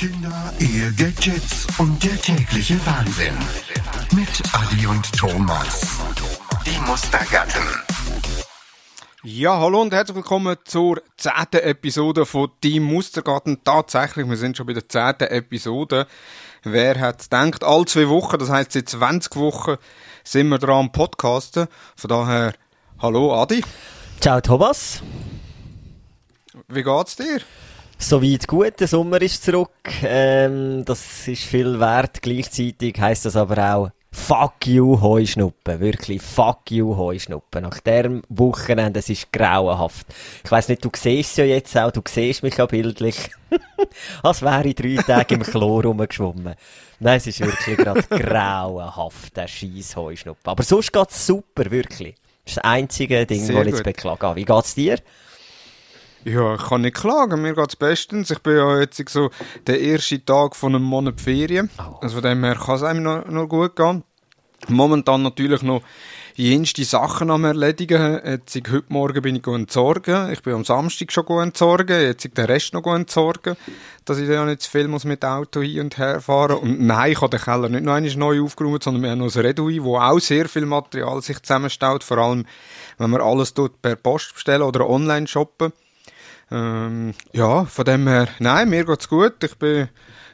Kinder, Ehe, Gadgets und der tägliche Wahnsinn. Mit Adi und Thomas. Die Mustergatten. Ja, hallo und herzlich willkommen zur zehnten Episode von Die Mustergarten. Tatsächlich, wir sind schon bei der zehnten Episode. Wer hat gedacht, alle zwei Wochen, das heisst seit 20 Wochen, sind wir dran am Podcasten. Von daher, hallo Adi. Ciao Thomas. Wie geht's dir? Soweit gut, der Sommer ist zurück. Ähm, das ist viel wert. Gleichzeitig heisst das aber auch Fuck you Heuschnuppen. Wirklich Fuck you Heuschnuppen. Nach diesem Wochenende, es ist grauenhaft. Ich weiss nicht, du siehst es ja jetzt auch, du siehst mich ja bildlich. Als wäre ich drei Tage im Chlor rumgeschwommen. Nein, es ist wirklich gerade grauenhaft, der scheiß Heuschnuppen. Aber sonst geht's super, wirklich. Das ist das einzige Ding, Sehr das ich jetzt gut. beklagen habe. Wie geht's dir? Ja, ich kann nicht klagen, mir geht's bestens. Ich bin ja jetzt so der erste Tag von einem Monat Ferien. Also von dem her kann es einem noch, noch gut gehen. Momentan natürlich noch jenste Sachen am erledigen. Jetzt, heute Morgen bin ich entsorgen. Ich bin am Samstag schon entsorgen. Jetzt den Rest noch entsorgen. Dass ich dann nicht zu viel muss mit dem Auto hin und her fahren. Und nein, ich habe den Keller nicht noch einmal neu aufgeräumt, sondern wir haben noch ein Redui, wo auch sehr viel Material sich zusammenstaut. Vor allem, wenn man alles dort per Post bestellen oder online shoppen. Ähm, ja, von dem her, nein, mir geht's gut. Ich bin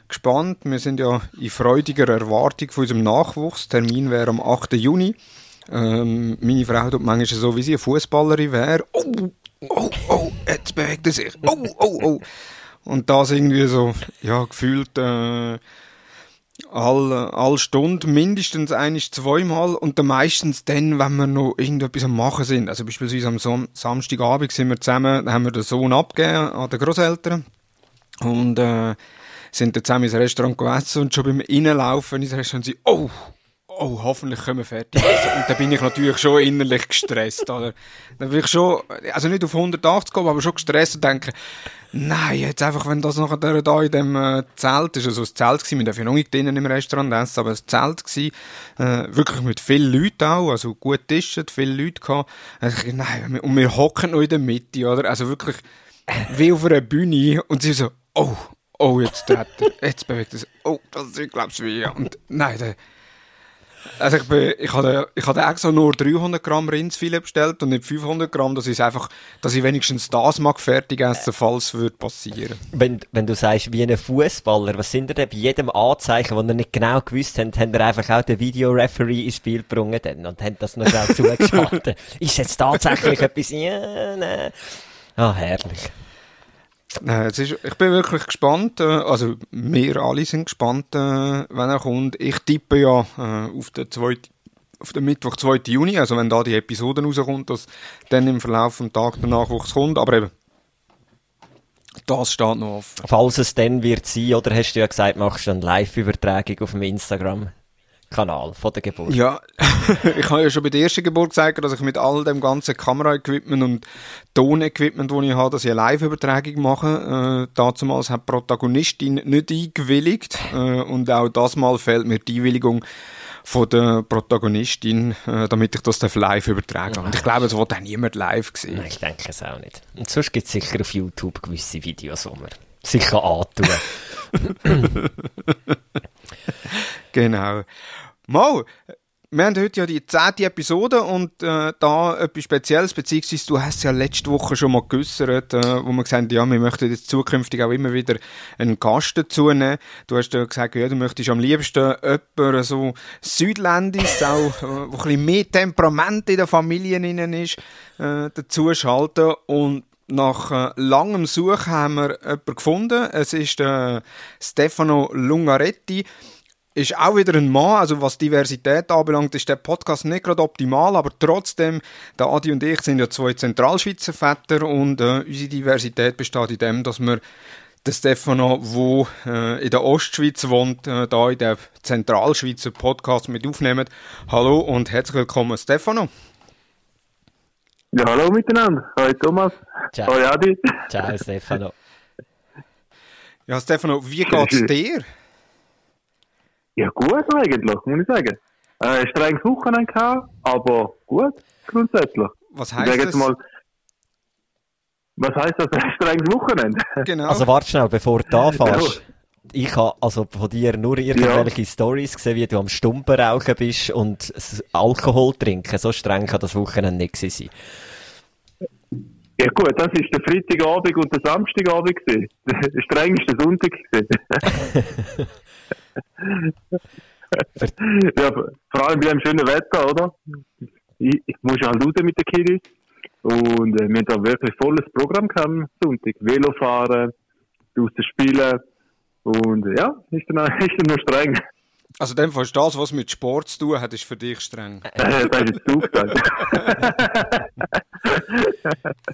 gespannt. Wir sind ja in freudiger Erwartung von unserem Nachwuchs. Termin wäre am 8. Juni. Ähm, meine Frau tut manchmal so, wie sie eine Fußballerin wäre. Oh, oh, oh, jetzt bewegt er sich. Oh, oh, oh. Und das irgendwie so, ja, gefühlt, äh, alle, alle Stunde mindestens einisch zweimal und dann meistens dann, wenn wir noch irgendetwas am machen sind. Also beispielsweise am Sam Samstagabend sind wir zusammen, da haben wir den Sohn abgegeben an den Großeltern und äh, sind dann zusammen ins Restaurant gegessen und schon beim Reinlaufen ins Restaurant sind oh, oh, hoffentlich können wir fertig essen. Und dann bin ich natürlich schon innerlich gestresst, oder? Dann bin ich schon, also nicht auf 180 kommen, aber schon gestresst und denke, nein, jetzt einfach, wenn das nachher da in dem äh, Zelt ist, also das Zelt gewesen, wir dürfen ja noch nicht drinnen im Restaurant essen, aber das Zelt gewesen, äh, wirklich mit vielen Leuten auch, also gut Tischen, viele Leute gehabt. Also ich, nein, und wir hocken noch in der Mitte, oder? Also wirklich, wie auf einer Bühne und sie so, oh, oh, jetzt dreht er, jetzt bewegt er sich, oh, das ist, glaubst du, wie, und nein, der, also ich, bin, ich hatte, ich hatte extra nur 300 Gramm Rindsfilet bestellt und nicht 500 Gramm, das ist einfach, dass ich wenigstens das mag fertig essen, falls es würde passieren. Wenn, wenn du sagst, wie ein Fußballer, was sind denn bei jedem Anzeichen, wo ihr nicht genau gewusst habt, haben ihr einfach auch den Videoreferee ins Spiel dann und haben das noch schnell zugeschaltet. Ist jetzt tatsächlich etwas, ja, nein. Ah, herrlich. Nein, es ist, ich bin wirklich gespannt, äh, also wir alle sind gespannt, äh, wenn er kommt. Ich tippe ja äh, auf den zweiten auf den Mittwoch, 2. Juni, also wenn da die Episode rauskommt, dass dann im Verlauf des Tages der Nachwuchs kommt, aber eben, das steht noch offen. Falls es dann wird sein, oder hast du ja gesagt, machst du eine Live-Übertragung auf dem Instagram-Kanal von der Geburt. Ja, ich habe ja schon bei der ersten Geburt gesagt, dass ich mit all dem ganzen Kamera-Equipment und Ton-Equipment, das ich habe, dass ich eine Live-Übertragung mache. Äh, damals hat die Protagonistin nicht eingewilligt äh, und auch das Mal fehlt mir die Einwilligung von der Protagonistin, äh, damit ich das live übertragen kann. Und ich glaube, es wird auch niemand live gesehen. Nein, ich denke es auch nicht. Und sonst gibt es sicher auf YouTube gewisse Videos, die man sicher antun. Genau. Mal, wir haben heute ja die zehnte Episode und äh, da etwas Spezielles, beziehungsweise du hast es ja letzte Woche schon mal geäussert, äh, wo wir gesagt haben, ja, wir möchten jetzt zukünftig auch immer wieder einen Gast dazu nehmen. Du hast ja gesagt, ja, du möchtest am liebsten jemanden so südländisch, auch, äh, wo ein bisschen mehr Temperament in der Familie drin ist, äh, dazu schalten und nach äh, langem Suchen haben wir jemanden gefunden. Es ist äh, Stefano Lungaretti ist auch wieder ein Mann, also was Diversität anbelangt, ist der Podcast nicht gerade optimal, aber trotzdem, der Adi und ich sind ja zwei Zentralschweizer Väter und äh, unsere Diversität besteht in dem, dass wir den Stefano, wo äh, in der Ostschweiz wohnt, äh, da in der Zentralschweizer Podcast mit aufnehmen. Hallo und herzlich willkommen, Stefano. Ja, hallo miteinander. Hoi Thomas. Ciao. Hoi Adi. Ciao, Stefano. Ja, Stefano, wie geht's dir? Ja, gut eigentlich, muss ich sagen. Äh, strenges Wochenende gehabt, aber gut, grundsätzlich. Was heißt das? mal, was heisst das, ein strenges Wochenende? Genau. Also warte schnell, bevor du anfährst. ich habe also von dir nur irgendwelche ja. Stories gesehen, wie du am Stumpen rauchen bist und Alkohol trinken. So streng kann das Wochenende nicht sein. Ja gut, das ist der Freitagabend und der Samstagabend gewesen. Der strengste Sonntag gewesen. ja, vor allem bei dem schönen Wetter, oder? Ich, ich muss halt raus mit den Kiddies. Und äh, wir haben da wirklich volles Programm gehabt am Sonntag. Velofahren, draußen spielen. Und ja, ist dann, ist dann noch streng. Also in dem Fall ist das, was mit Sport zu tun hat, ist für dich streng. Äh, das ist gesagt.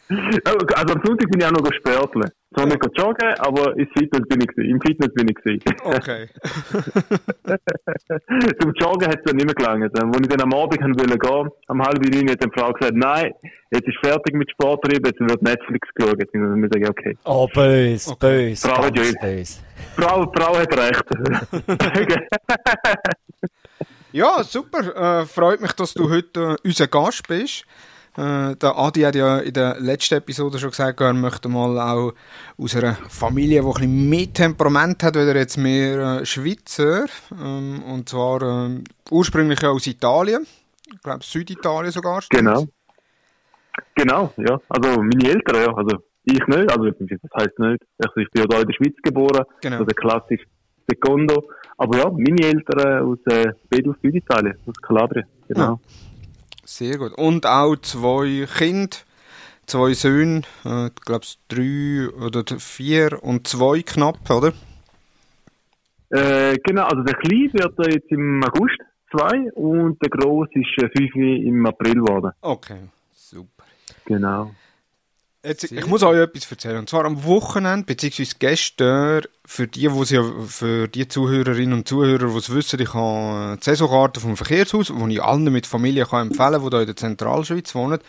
also am Sonntag bin ich auch noch sporteln. Zwar nicht joggen, aber im Fitness bin ich, im Fitness bin ich gewesen. Okay. Zum Joggen hat es dann nicht mehr gelangt. Als ich dann am Abend wollte gehen, am halb neun, hat die Frau gesagt, nein, jetzt ist fertig mit Sport treiben, jetzt wird Netflix geschaut. Und dann habe ich gesagt, okay. Oh, böse, okay. böse, Frau, ganz böse. Frau, Frau hat recht. ja, super. Äh, freut mich, dass du heute äh, unser Gast bist. Äh, der Adi hat ja in der letzten Episode schon gesagt, er möchte mal auch aus einer Familie, die ein bisschen mehr Temperament hat, wieder jetzt mehr äh, Schweizer. Ähm, und zwar äh, ursprünglich aus Italien. Ich glaube Süditalien sogar. Genau. Genau, ja. Also meine Eltern, ja. Also ich nicht, also das heisst nicht. Also ich bin ja da in der Schweiz geboren, genau. also der klassische Secondo. Aber ja, meine Eltern aus äh, Bedel Süditalien, aus Kalabrien, genau. Ja. Sehr gut. Und auch zwei Kinder, zwei Söhne, äh, ich glaube drei oder vier und zwei knapp, oder? Äh, genau, also der Kleine wird jetzt im August zwei und der Groß ist äh, fünf im April geworden. Okay, super. Genau. Jetzt, ich muss euch etwas erzählen. Und zwar am Wochenende, beziehungsweise gestern, für die, wo sie, für die Zuhörerinnen und Zuhörer, die es wissen, ich habe die Saisonkarte vom Verkehrshaus, die ich allen mit Familie kann empfehlen kann, die hier in der Zentralschweiz wohnen.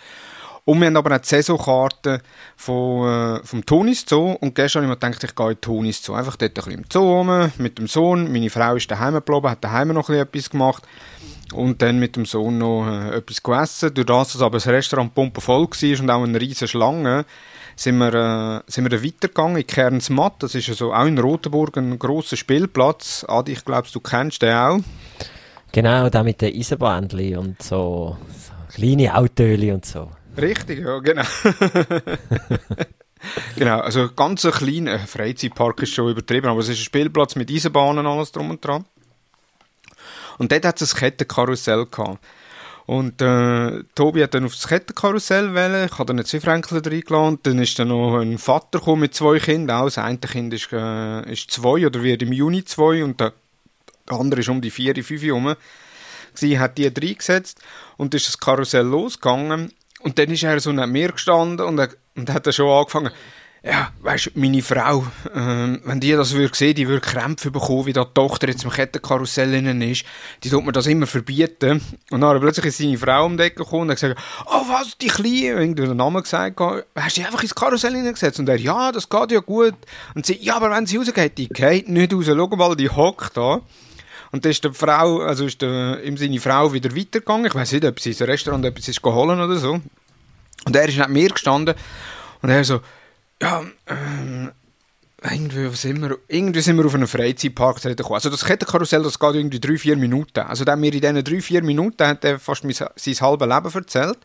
Und wir haben aber auch die Saisonkarte von, äh, vom Tonis Zoo. Und gestern habe ich mir gedacht, ich gehe in Tonis Zoo. Einfach dort ein bisschen im Zoo rum, mit dem Sohn. Meine Frau ist daheim geblieben, hat daheim noch ein bisschen etwas gemacht und dann mit dem Sohn noch äh, etwas gegessen. Durch das, dass aber das Restaurant pumpenvoll war und auch eine riesige Schlange, sind wir, äh, sind wir dann weitergegangen in Kernsmatt. Das ist also auch in Rotenburg ein grosser Spielplatz. Adi, ich glaube, du kennst den auch. Genau, da mit den Eisenbahnen und so, so kleine Autos und so. Richtig, ja, genau. genau, also ganz ein kleiner Freizeitpark ist schon übertrieben, aber es ist ein Spielplatz mit Eisenbahnen, alles drum und dran. Und dort hat es ein Kettenkarussell gehabt. Und äh, Tobi hat dann auf das Kettenkarussell wählen. Ich habe dann zwei Fränkler reingeladen. Dann ist dann noch ein Vater gekommen mit zwei Kindern. Auch das eine Kind ist, äh, ist zwei oder wird im Juni zwei und der, der andere ist um die vier, fünf herum. Sie hat die reingesetzt und ist das Karussell losgegangen. Und dann ist er so neben mir gestanden und, er, und hat dann schon angefangen ja, weißt du, meine Frau, ähm, wenn die das würde sehen, die würde Krämpfe bekommen, wie da die Tochter jetzt im Kettenkarussell innen ist, die tut mir das immer verbieten. Und dann plötzlich ist seine Frau um die Ecke gekommen und hat gesagt, oh was, die Kleine, irgendwie den Namen gesagt, hast du die einfach ins Karussell hineingesetzt? Und er, ja, das geht ja gut. Und sie, ja, aber wenn sie rausgeht, die geht nicht raus, schau mal, die hockt da. Und dann ist die Frau, also ist ihm seine Frau wieder weitergegangen. Ich weiß nicht, ob sie ins Restaurant etwas ist geholt oder so. Und er ist neben mir gestanden und er so, ja, ähm, irgendwie sind, wir, irgendwie sind wir auf einem Freizeitpark gekommen. Also das Kettenkarussell, das geht irgendwie drei, vier Minuten. Also dann mir in diesen drei, vier Minuten hat er fast mein, sein halbes Leben erzählt.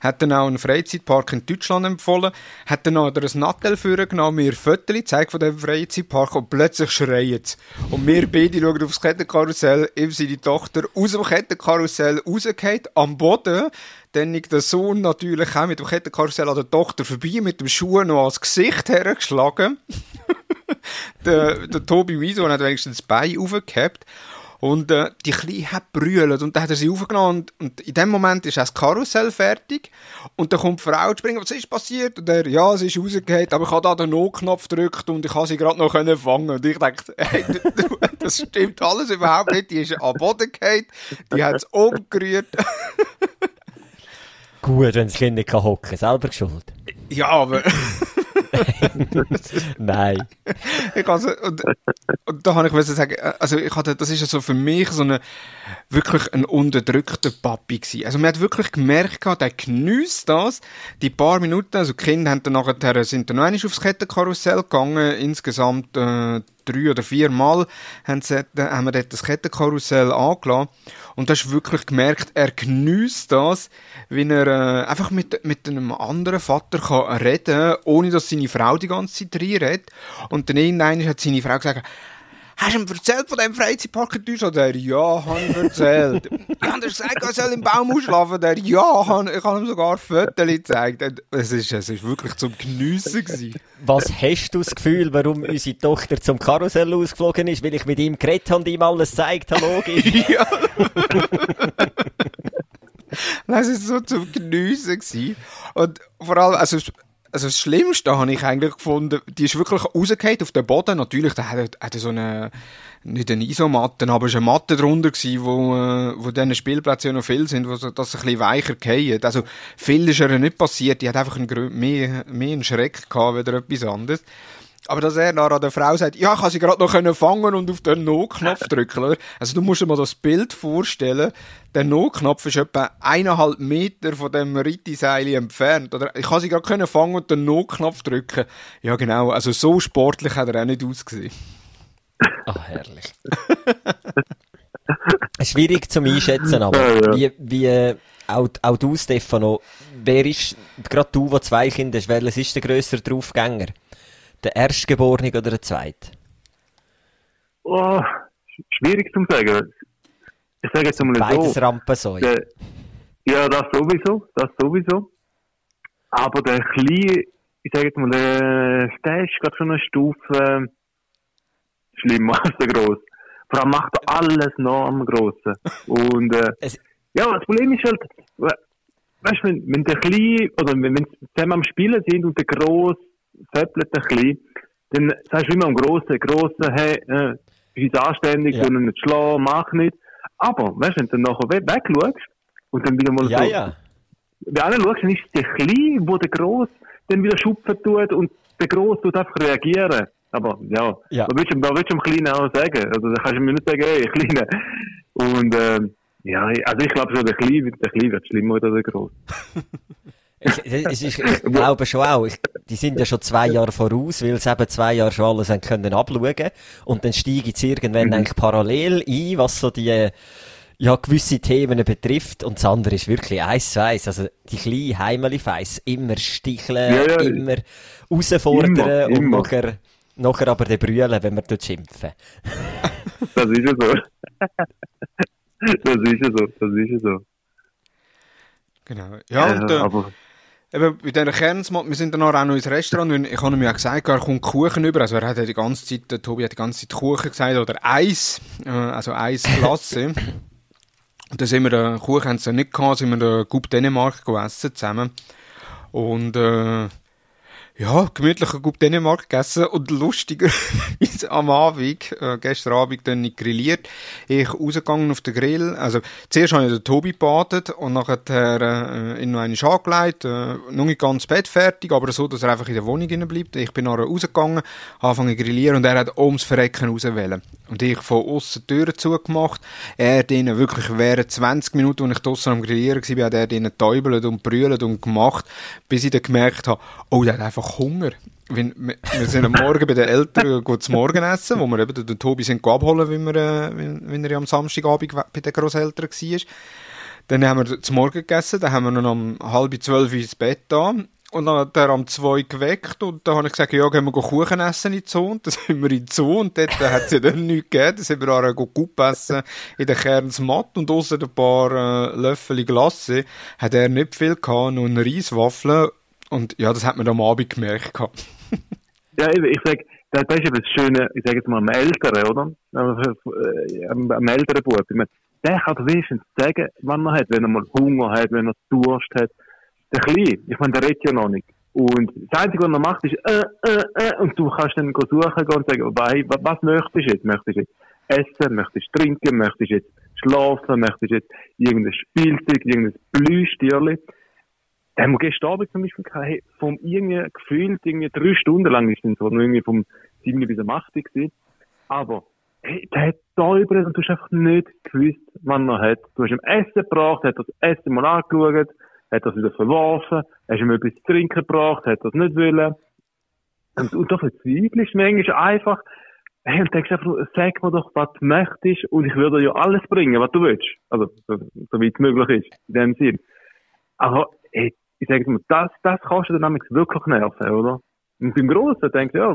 Hat dann auch einen Freizeitpark in Deutschland empfohlen. Hat dann auch ein Nattel genommen, mir Fotos gezeigt von diesem Freizeitpark und plötzlich schreien sie. Und wir beide schauen aufs Kettenkarussell, ihm seine Tochter aus dem Kettenkarussell rausgeht, am Boden dann der Sohn natürlich auch mit dem Kettenkarussell an der Tochter vorbei, mit dem Schuh noch ans Gesicht hergeschlagen. der, der Tobi Miso hat wenigstens das Bein aufgehabt. Und äh, die Kleine hat brüllt und dann hat er sie aufgenommen und, und in dem Moment ist das Karussell fertig und dann kommt die Frau zu springen, was ist passiert? Und er, ja, sie ist rausgegangen, aber ich habe da den Notknopf gedrückt und ich habe sie gerade noch können fangen und ich dachte, hey, das stimmt alles überhaupt nicht, die ist am Boden gefallen, die hat es umgerührt. Gut, wenn das Kind nicht hocken kann, selber geschuld. Ja, aber... Nein. Ich also, und, und da habe ich sagen, also ich hatte, das ist ja so für mich so eine, wirklich ein unterdrückter Papi gewesen. Also man hat wirklich gemerkt, der geniesst das, die paar Minuten, also die Kinder haben dann nachher, sind dann noch einmal aufs Kettenkarussell gegangen, insgesamt, äh, drei oder vier Mal haben, sie, haben wir dort das Kettenkarussell angelassen. Und du hast wirklich gemerkt, er genießt das, wenn er äh, einfach mit, mit einem anderen Vater kann reden ohne dass seine Frau die ganze Zeit reinredet. Und dann irgendwann hat seine Frau gesagt, Hast du ihm erzählt von dem Freizeitpark in Deutschland? Der, ja, habe ich erzählt. ich habe gesagt, er soll im Baum ausschlafen. Der, ja, ich habe ihm sogar Fotos gezeigt. Es ist, es ist wirklich zum Geniessen gewesen. Was hast du das Gefühl, warum unsere Tochter zum Karussell ausgeflogen ist? Weil ich mit ihm geredet habe und ihm alles gezeigt habe, logisch. ja. das war so zum Geniessen gewesen. Und vor allem, also, also das Schlimmste habe ich eigentlich gefunden, die ist wirklich rausgefallen auf den Boden. Natürlich, da hat, hat so eine, nicht eine Isomatte, aber es war eine Matte drunter gewesen, wo, äh, wo diese Spielplätze noch viel sind, wo das ein bisschen weicher fallen. Also viel ist ihr nicht passiert, die hat einfach einen, mehr, mehr einen Schreck gehabt, wieder etwas anderes. Aber dass er dann an der Frau sagt, ja, ich kann sie gerade noch fangen und auf den No-Knopf drücken, oder? Also du musst dir mal das Bild vorstellen, der No-Knopf ist etwa eineinhalb Meter von dem Rittiseil entfernt, oder? Ich kann sie gerade fangen und den No-Knopf drücken. Ja, genau, also so sportlich hat er auch nicht ausgesehen. Ah, herrlich. Schwierig zum Einschätzen, aber wie, wie auch, auch du, Stefano, wer ist, gerade du, der zwei Kinder hast, welches ist der grössere Draufgänger? Der Erstgeborene oder der Zweite? Oh, schwierig zu sagen. Ich sage jetzt mal Beides so. Rampensäue. Ja, das sowieso, das sowieso. Aber der kleine, ich sage jetzt mal, der, der ist gerade schon eine Stufe äh, schlimmer als der Grosse. Vor allem macht er alles noch am Grossen. Und äh, ja, das Problem ist halt, weißt du, wenn, wenn der Kleine, oder wenn, wenn sie zusammen am Spielen sind und der Grosse föppelt ein bisschen, dann sagst du immer am Grossen, Grossen, hey, äh, bist anständig, ja. nicht schlagen, mach nicht. Aber, weißt du, wenn du dann nachher weg, wegschaust und dann wieder mal ja, so, ja. wenn du schaust, dann ist es der Kleine, wo der Gross dann wieder schupfen tut und der Gross tut einfach reagieren. Aber ja, ja. da willst du, da willst du dem Kleinen auch sagen. Also da kannst du mir nicht sagen, ey, Kleine. Und ähm, ja, also ich glaube schon, der Kleine, der Kleine wird schlimmer als der Gross. ich, ich, ich, glaube schon auch, ich, die sind ja schon zwei Jahre voraus, weil sie eben zwei Jahre schon alles haben können abschauen und dann steige ich irgendwann mhm. eigentlich parallel ein, was so die ja, gewisse Themen betrifft und das andere ist wirklich eins zu eins, also die kleine Heimeli-Feiss, immer sticheln, ja, ja, immer herausfordern immer, und immer. nachher, nachher aber den brüllen, wenn wir dort schimpfen. das ist ja so. das ist ja so, das ist ja so. Genau. Ja, und, äh, aber Eben, bei dieser Kernsmod, wir sind dann auch noch ins Restaurant und ich habe ihm ja gesagt, er kommt Kuchen über, also er hat ja die ganze Zeit, der Tobi hat die ganze Zeit Kuchen gesagt, oder Eis, äh, also Eisklasse. und dann sind wir, den Kuchen haben sie nicht gehabt, sind wir den Gub Dänemark gegessen zusammen. Und, äh, ja, gemütlicher Gut Dänemark gegessen und lustiger am Abend, äh, gestern Abend dann nicht grilliert, ich rausgegangen auf den Grill, also zuerst habe ich den Tobi gebadet und nachher äh, noch einmal angelegt, äh, noch nicht ganz bettfertig, aber so, dass er einfach in der Wohnung bleibt. Ich bin nachher rausgegangen, angefangen zu grillieren und er hat ums Verrecken rauswählen. Und ich von außen Türen zugemacht, er denen wirklich während 20 Minuten, als ich draussen am Grillieren war, hat er denen täubelt und brüllt und gemacht, bis ich dann gemerkt habe, oh, der hat einfach einfach Hunger. Wir, wir sind am Morgen bei den Eltern gut zum Morgen essen, wo wir eben den Tobi sind abholen, wenn, wir, äh, wenn, wenn er am Samstagabend bei den Großeltern war. Dann haben wir zum Morgen gegessen, dann haben wir noch um halb zwölf ins Bett da. Und dann hat er am zwei geweckt und dann habe ich gesagt, ja, gehen wir Kuchen essen in die Zoo. Und dann sind wir in die Zoo und dort hat es ja dann nichts gegeben. Dann sind wir auch gut essen in der Kernsmatt und außer ein paar äh, Löffel Glasse hat er nicht viel gehabt, nur eine Reiswaffel und ja, das hat man am Abend gemerkt. ja, ich sage, das ist eben das Schöne, ich sage jetzt mal, am Älteren, oder? Äh, am, am älteren Bub. Ich meine, der kann wenigstens sagen, wann er hat, wenn er mal Hunger hat, wenn er Durst hat. Der Kleine, ich meine, der redet ja noch nicht. Und das Einzige, was er macht, ist, äh, äh, äh, und du kannst dann suchen gehen und sagen, was, was möchtest du jetzt? Möchtest du jetzt essen? Möchtest du trinken? Möchtest du jetzt schlafen? Möchtest du jetzt irgendein Spielzeug, irgendein Blühstierli? Da haben wir gestern Abend zum Beispiel gehabt, hey, vom irgendwie gefühlt irgendwie drei Stunden lang ist es so, irgendwie vom 7 bis am 8 gewesen. Aber, hey, der hat da überall und du hast einfach nicht gewusst, wann er hat. Du hast ihm Essen gebracht, hat das Essen mal angeschaut, hat das wieder verworfen, hast ihm etwas zu trinken gebracht, hat das nicht wollen. Und, und da verzweifelst du manchmal einfach, hey, und denkst einfach, sag mir doch, was du möchtest, und ich würde dir ja alles bringen, was du willst. Also, so, so wie es möglich ist, in dem Sinn. Aber, hey, ich sage mal, das, das kannst du dann wirklich nerven, oder? Und beim Grossen denkst du, ja,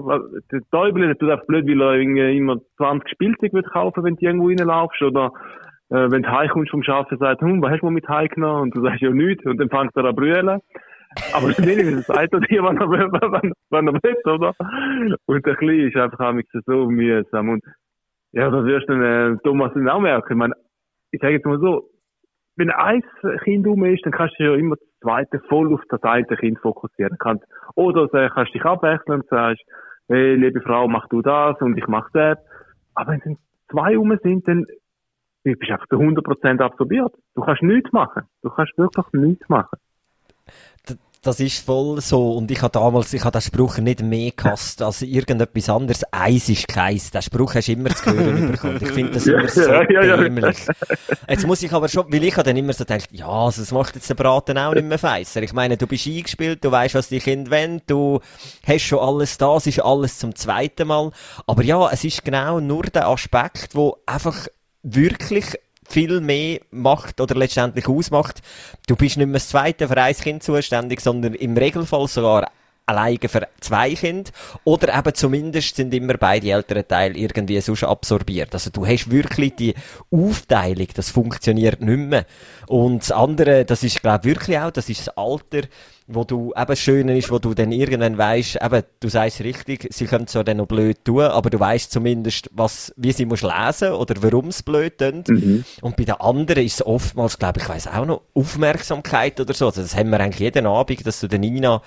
der Teufel tut einfach blöd, weil er immer 20 Spielzeug wird kaufen, wenn du irgendwo reinlaufst, oder, äh, wenn du heimkommst vom Schaffen, sagt, hm, was hast du mit heimgenommen? Und du sagst ja nichts, und dann fängst du an zu brüllen. Aber wenigstens sagt er dir, wann er, wann, wann er will, oder? Und der Kleine ist einfach so mühsam. Und, ja, das wirst du äh, Thomas dann auch merken. Ich meine, ich sage jetzt mal so, wenn ein Kind um ist, dann kannst du ja immer das zweite voll auf das eine Kind fokussieren. Kannst, oder du kannst dich abwechseln und sagst, hey, liebe Frau, mach du das und ich mach das. Aber wenn dann zwei um sind, dann bist du einfach zu 100% absorbiert. Du kannst nichts machen. Du kannst wirklich nichts machen das ist voll so. Und ich habe damals, ich habe den Spruch nicht mehr gehasst als irgendetwas anderes. Eis ist keins. Den Spruch hast du immer zu hören bekommen. Ich finde das immer so dämlich. Jetzt muss ich aber schon, weil ich habe dann immer so gedacht, ja, also das macht jetzt der Braten auch nicht mehr feisser. Ich meine, du bist eingespielt, du weißt, was die Kinder wollen, du hast schon alles da, es ist alles zum zweiten Mal. Aber ja, es ist genau nur der Aspekt, wo einfach wirklich viel mehr macht oder letztendlich ausmacht. Du bist nicht mehr das zweite für ein Kind zuständig, sondern im Regelfall sogar alleine für zwei Kinder oder eben zumindest sind immer beide älteren Teile irgendwie sonst absorbiert. Also du hast wirklich die Aufteilung, das funktioniert nicht mehr. Und das andere, das ist glaube ich wirklich auch, das ist das Alter, wo du eben schön ist, wo du dann irgendwann weißt, eben, du sagst richtig, sie können zwar dann noch blöd tun, aber du weißt zumindest, was, wie sie musst lesen oder warum es blöd tun. Mhm. Und bei den anderen ist es oftmals, glaube ich, weiß auch noch Aufmerksamkeit oder so. Also das haben wir eigentlich jeden Abend, dass du den Nina,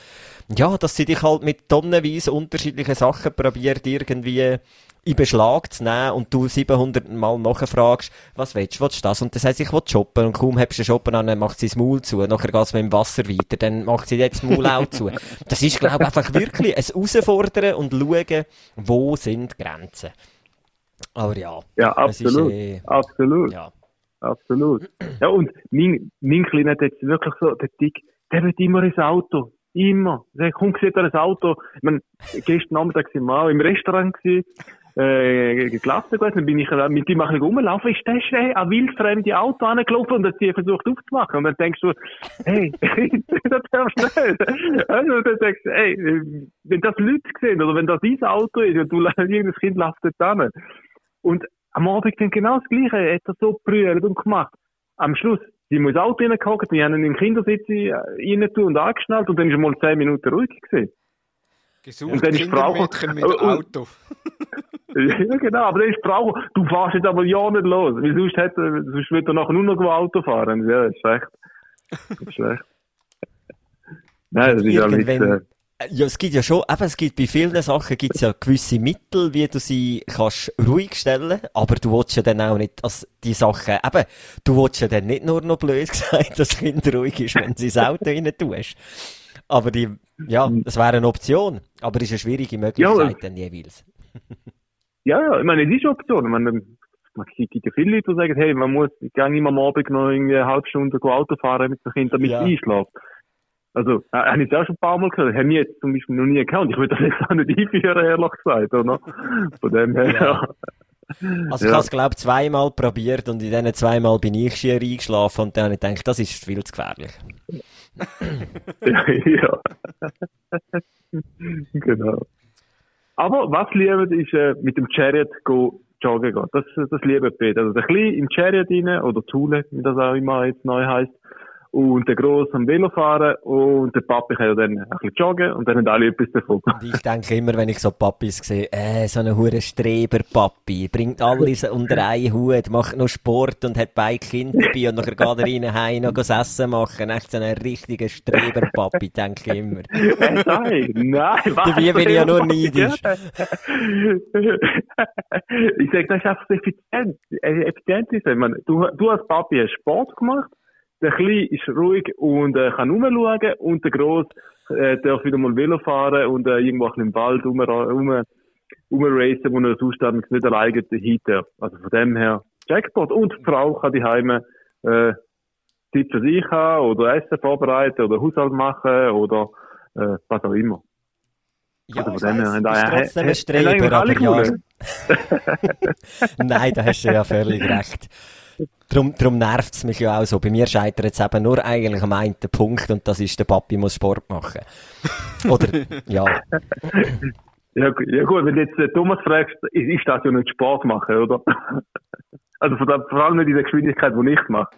ja, dass sie dich halt mit tonnenweise unterschiedlichen Sachen probiert irgendwie in Beschlag zu nehmen und du 700 Mal nachfragst, was willst du, willst du das? Und sagt sie, ich will shoppen und kaum hast du shoppen an, dann macht sie das Maul zu, nachher geht es mit dem Wasser weiter, dann macht sie jetzt das Maul auch zu. Das ist, glaube ich, einfach wirklich ein Herausfordern und schauen, wo sind Grenzen. Aber ja. Ja, absolut. Ist, äh, absolut. Ja. Absolut. Ja, und mein, mein Kleiner hat jetzt wirklich so, der Dick, der wird immer ins Auto. Immer. Der kommt, sieht er ein Auto. Ich meine, gestern Nachmittag sind wir auch im Restaurant gewesen äh, gelassen gewesen. Dann bin ich mit ihm ein rumgelaufen. Ist das schnell ein wildfremde Auto angelaufen und hat sie versucht aufzumachen. Und dann denkst du, hey, das darfst du nicht. Also, dann denkst du, hey, wenn das Leute sehen oder wenn das dein Auto ist und du irgendein Kind läuft dort hin. Und am Abend dann genau das Gleiche. Er hat das so brüllt und gemacht. Am Schluss, die muss ins Auto reingehockt, die haben ihn im Kindersitz rein und angeschnallt und dann ist er mal zehn Minuten ruhig gewesen. Gesucht und dann ist Frau mit Auto. ja, genau, aber dann ist Frau, du fährst jetzt aber ja nicht los. Weil sonst, hätte, sonst wird er nachher nur noch Auto fahren. Ja, das ist schlecht. Das ist schlecht. Nein, das ist ja nicht, äh, ja, es gibt ja schon, eben, es gibt bei vielen Sachen gibt's ja gewisse Mittel, wie du sie kannst ruhig stellen, aber du willst ja dann auch nicht, dass die Sachen, eben, du willst ja dann nicht nur noch blöd gesagt, dass das Kind ruhig ist, wenn sie ins Auto rein tust. Aber die, ja, das wäre eine Option, aber es ist eine schwierige Möglichkeit ja, dann jeweils. ja, ja, ich meine, es ist eine Option. Ich meine, man gibt ja viele Leute, die sagen, hey, man muss gerne immer am Abend noch irgendwie eine halbe Stunde Auto fahren mit dem Kind, damit ja. es einschläft. Also, äh, habe ich das auch schon ein paar Mal gehört. Haben wir jetzt zum Beispiel noch nie gekannt. Ich würde das jetzt auch nicht einführen, ehrlich gesagt, oder? Von dem her, ja. Also ich ja. habe es, glaube ich, zweimal probiert und in diesen zweimal bin ich schier eingeschlafen und dann habe ich gedacht, das ist viel zu gefährlich. ja. genau. Aber was lieben ist äh, mit dem Chariot go joggen gehen. Das, das lieben beide. Also ein bisschen im Chariot rein, oder Thule, wie das auch immer jetzt neu heisst und der Gross am Velo fahren und der Papi kann ja dann ein bisschen joggen und dann haben alle etwas davon. Und ich denke immer, wenn ich so Papis sehe, äh, so ein hure Streber-Papi, bringt alles unter einen Hut, macht noch Sport und hat beide Kinder dabei und nachher geht er rein heim noch Essen machen. Echt so ein richtiger Streber-Papi, denke ich immer. Äh, nein, nein? Dabei bin ich ja nur neidisch. ich sage, das ist einfach effizient. Effizient ist, man, du, du als Papi hast Sport gemacht, der Kleine ist ruhig und äh, kann rumschauen und der Gross äh, darf wieder mal Velo fahren und äh, irgendwo im Wald rum, rum, rumracen, wo er sonst nicht alleine dahinter. Also von dem her Jackpot. Und die Frau kann die Heime äh, Zeit für sich haben oder Essen vorbereiten oder Haushalt machen oder äh, was auch immer. Ja, also von dem her, ist trotzdem ein Streber, aber ja, Nein, da hast du ja völlig recht. Darum, darum nervt es mich ja auch so. Bei mir scheitert es eben nur eigentlich am einen Punkt und das ist, der Papi muss Sport machen. Oder, ja. Ja, ja gut, wenn du jetzt äh, Thomas fragst, ist, ist das ja nicht Sport machen, oder? also vor allem nicht in der Geschwindigkeit, die ich mache.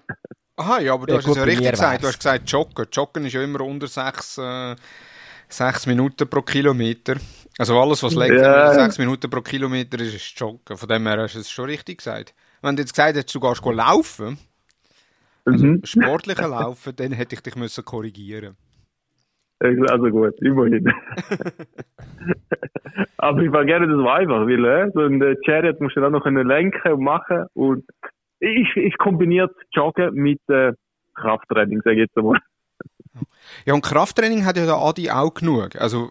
Aha, ja, aber du ja, hast gut, es ja richtig gesagt. Du hast gesagt Joggen. Joggen ist ja immer unter 6 äh, sechs Minuten pro Kilometer. Also alles, was länger ja. als 6 Minuten pro Kilometer ist, ist Joggen. Von dem her hast du es schon richtig gesagt. Wenn du jetzt gesagt hättest, du gehst laufen, also mhm. sportlicher Laufen, dann hätte ich dich müssen korrigieren also gut, immerhin. Aber ich war gerne das war einfach, weil äh, so ein Chariot musst du dann noch lenken und machen und ich, ich kombiniert Joggen mit äh, Krafttraining, sage ich jetzt einmal. Ja, und Krafttraining hat ja der Adi auch genug. Also,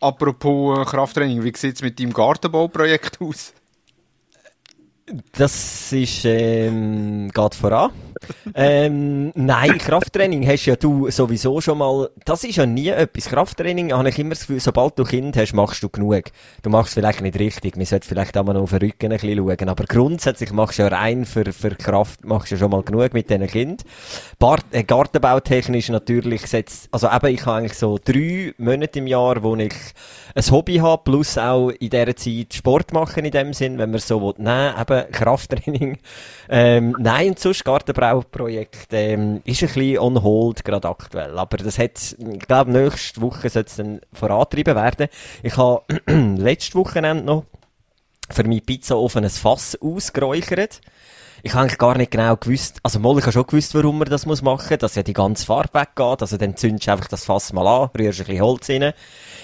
apropos äh, Krafttraining, wie sieht es mit deinem Gartenbauprojekt aus? Das ist, ähm, geht voran. Ähm, nein, Krafttraining hast ja du sowieso schon mal, das ist ja nie etwas. Krafttraining habe ich immer das Gefühl, sobald du Kind hast, machst du genug. Du machst es vielleicht nicht richtig. Man sollte vielleicht auch mal auf den Rücken ein bisschen schauen. Aber grundsätzlich machst du ja rein für, für Kraft, machst du schon mal genug mit diesen Kind. Äh, Gartenbautechnisch natürlich setzt, also eben, ich habe eigentlich so drei Monate im Jahr, wo ich ein Hobby habe, plus auch in dieser Zeit Sport machen in dem Sinn, wenn man so will. Nein, eben, Krafttraining. Ähm, nein, und sonst Gartenbrauprojekt ähm, ist ein bisschen on hold gerade aktuell. Aber das hat, ich glaube, nächste Woche soll es dann vorantrieben werden. Ich habe letztes Wochenende noch für mein Pizzaofen ein Fass ausgeräuchert ich habe eigentlich gar nicht genau gewusst, also mal, ich habe schon gewusst, warum man das muss machen dass ja die ganze Farbe weggeht, also dann zündest du einfach das Fass mal an, rührst ein bisschen Holz rein.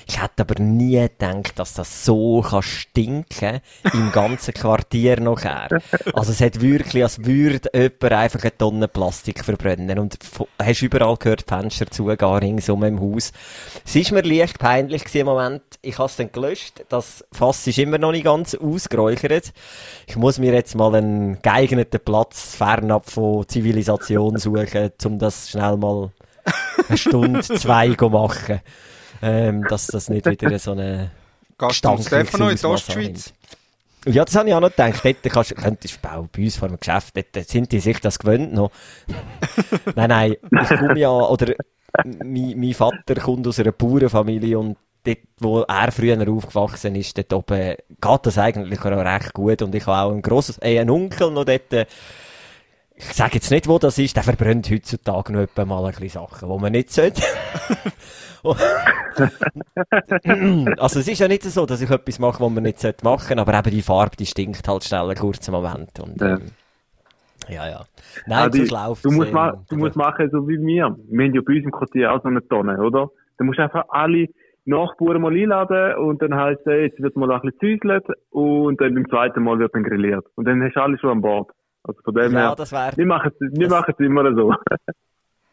Ich hätte aber nie gedacht, dass das so kann stinken im ganzen Quartier nachher. Also es hat wirklich, als würde jemand einfach eine Tonne Plastik verbrennen und hast überall gehört, Fenster zu, gar ringsum im Haus. Es ist mir leicht peinlich im Moment. Ich habe es dann gelöscht. Das Fass ist immer noch nicht ganz ausgeräuchert. Ich muss mir jetzt mal einen geeigneten den Platz fernab von Zivilisation suchen, um das schnell mal eine Stunde, zwei zu machen. Ähm, dass das nicht wieder so eine Gast Stefano in der Ostschweiz. Ja, das habe ich auch noch gedacht. Dort kannst, könntest du auch bei uns vor dem Geschäft, dort sind die sich das gewöhnt noch. nein, nein, ich komme ja, oder mein, mein Vater kommt aus einer Bauernfamilie und dort, wo er früher aufgewachsen ist, dort oben geht das eigentlich auch recht gut. Und ich habe auch ein grosses, äh, einen Onkel noch dort, äh, ich sage jetzt nicht, wo das ist, der verbrennt heutzutage noch etwa mal ein bisschen Sachen, die man nicht sollte. also es ist ja nicht so, dass ich etwas mache, was man nicht machen sollte, aber eben die Farbe, die stinkt halt schnell einen kurzen Moment. Und, ähm, ja, ja. Nein, Adi, du musst, ähm, ma du musst machen so wie wir. Wir haben ja bei uns im Quartier auch so eine Tonne, oder? Du musst einfach alle Nachbarn mal einladen und dann heisst es, jetzt wird mal ein bisschen zügelt und dann beim zweiten Mal wird dann grilliert. Und dann hast du alle schon an Bord. Also von dem ja, her, das wär, wir machen es immer so.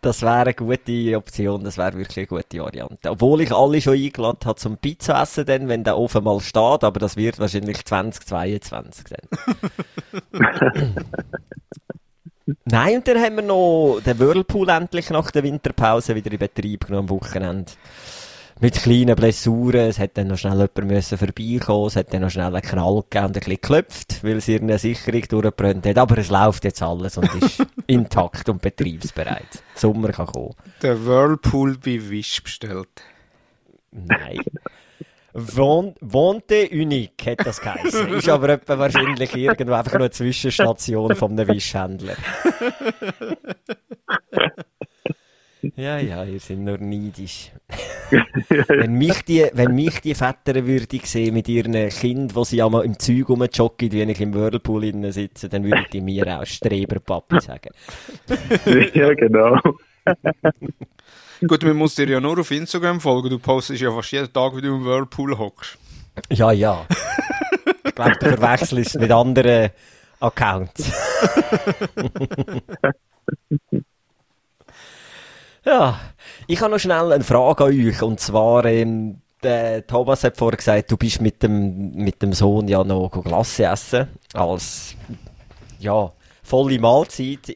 das wäre eine gute Option, das wäre wirklich eine gute Variante. Obwohl ich alle schon eingeladen habe zum Pizza essen, dann, wenn der Ofen mal steht, aber das wird wahrscheinlich 2022 dann. Nein, und dann haben wir noch den Whirlpool endlich nach der Winterpause wieder in Betrieb genommen am Wochenende mit kleinen Blessuren. Es hat dann noch schnell jemand müssen vorbeikommen. Es hat dann noch schnell einen Knall gegeben und ein bisschen geklopft, weil sie eine Sicherung durchgebrannt hat. Aber es läuft jetzt alles und ist intakt und betriebsbereit. Sommer kann kommen. Der Whirlpool bei Wish bestellt. Nein. Wohnte Unique hat das geheißen. Ist aber etwa wahrscheinlich irgendwo einfach nur eine Zwischenstation von einem Wischhändler. Ja, ja, ihr seid nur neidisch. wenn, mich die, wenn mich die Väter würde sehen mit ihren Kindern, die sie einmal im Zeug rumjoggen, wie ich im Whirlpool innen sitze, dann würde die mir auch Streberpapi sagen. ja, genau. Gut, man muss dir ja nur auf Instagram folgen. Du postest ja fast jeden Tag, wie du im Whirlpool hockst. Ja, ja. Ich glaube, du verwechselst mit anderen Accounts. Ja, ich habe noch schnell eine Frage an euch. Und zwar, ähm, der Thomas hat vorher gesagt, du bist mit dem, mit dem Sohn ja noch Glasse essen. Als, ja, volle Mahlzeit.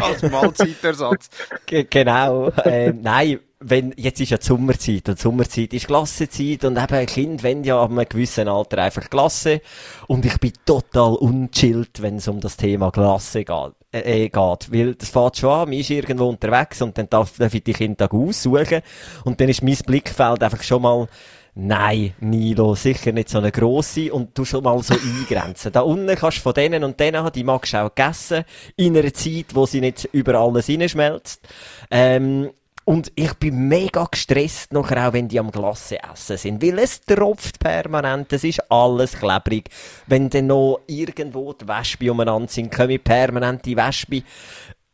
als Mahlzeitersatz. genau. Ähm, nein, wenn, jetzt ist ja die Sommerzeit und die Sommerzeit ist Klassenzeit und eben ein Kind wenn ja ab einem gewissen Alter einfach Klasse und ich bin total unchillt, wenn es um das Thema Klasse geht. Äh, äh, geht. Weil das fährt schon an, man ist irgendwo unterwegs und dann darf, darf ich die Kinder aussuchen und dann ist mein Blickfeld einfach schon mal Nein, Nilo, sicher nicht so eine grosse und du schon mal so eingrenzen. Da unten kannst du von denen und denen haben, die magst du auch gegessen, in einer Zeit, wo sie nicht über alles hineinschmelzt. Ähm, und ich bin mega gestresst nachher auch, wenn die am Glasse essen sind, weil es tropft permanent, es ist alles klebrig. Wenn dann noch irgendwo die Wespe umeinander sind, kommen permanent die Wespe.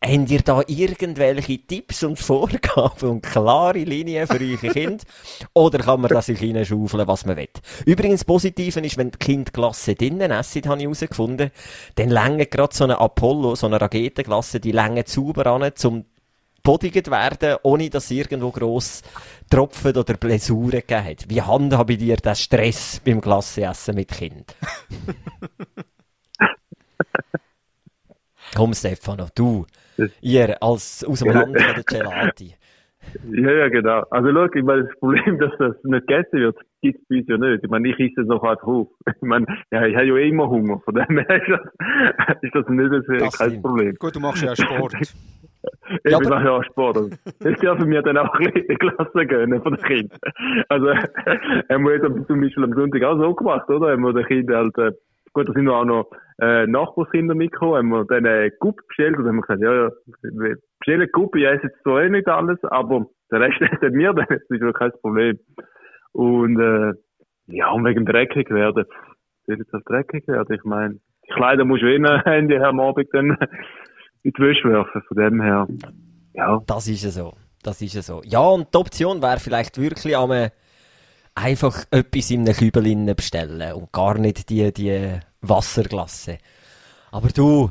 Habt ihr da irgendwelche Tipps und Vorgaben und klare Linien für eure Kinder? Oder kann man das sich hineinschaufeln, was man will? Übrigens, Positive ist, wenn die Kinder Klasse drinnen essen, habe ich herausgefunden, dann längen gerade so eine Apollo, so eine Raketenklasse, die längen sauber an, zum bodigt werden, ohne dass es irgendwo gross Tropfen oder Blessuren gegeben hat. Wie handhabe ich dir den Stress beim Klasseessen mit Kind? Komm, Stefano, du. Ihr als aus dem Land von der Gelati. Ja, ja, genau. Also, schau, ich meine, das Problem, dass das nicht gegessen wird, gibt es bei uns ja nicht. Ich meine, ich esse es noch einfach auf. Ich meine, ja, ich habe ja immer Hunger. Von dem her ist das, ist das nicht das, das kein. Problem. Gut, du machst ja Sport. Ich ja, mache ja auch Sport. Ich darf mir dann auch bisschen Klasse gönnen von den Kindern. Also, haben wir jetzt zum Beispiel am Sonntag auch so gemacht, oder? Haben wir den Kindern halt, äh, gut, da sind auch noch äh, Nachbarskinder mitgekommen, haben wir dann eine Guppe bestellt und haben gesagt, ja, ja, bestellen eine Guppe, ich esse jetzt zwar eh nicht alles, aber der Rest essen wir dann, das ist ja kein Problem. Und, äh, ja, und wegen dreckig werden, wird jetzt halt dreckig werden, ich meine, die Kleider musst du eh Ende am Abend dann in die Wäsche werfen, von dem her, ja. Das ist ja so, das ist ja so. Ja, und die Option wäre vielleicht wirklich am einfach etwas in einem Kübel bestellen und gar nicht die, die Wasserglasse. Aber du,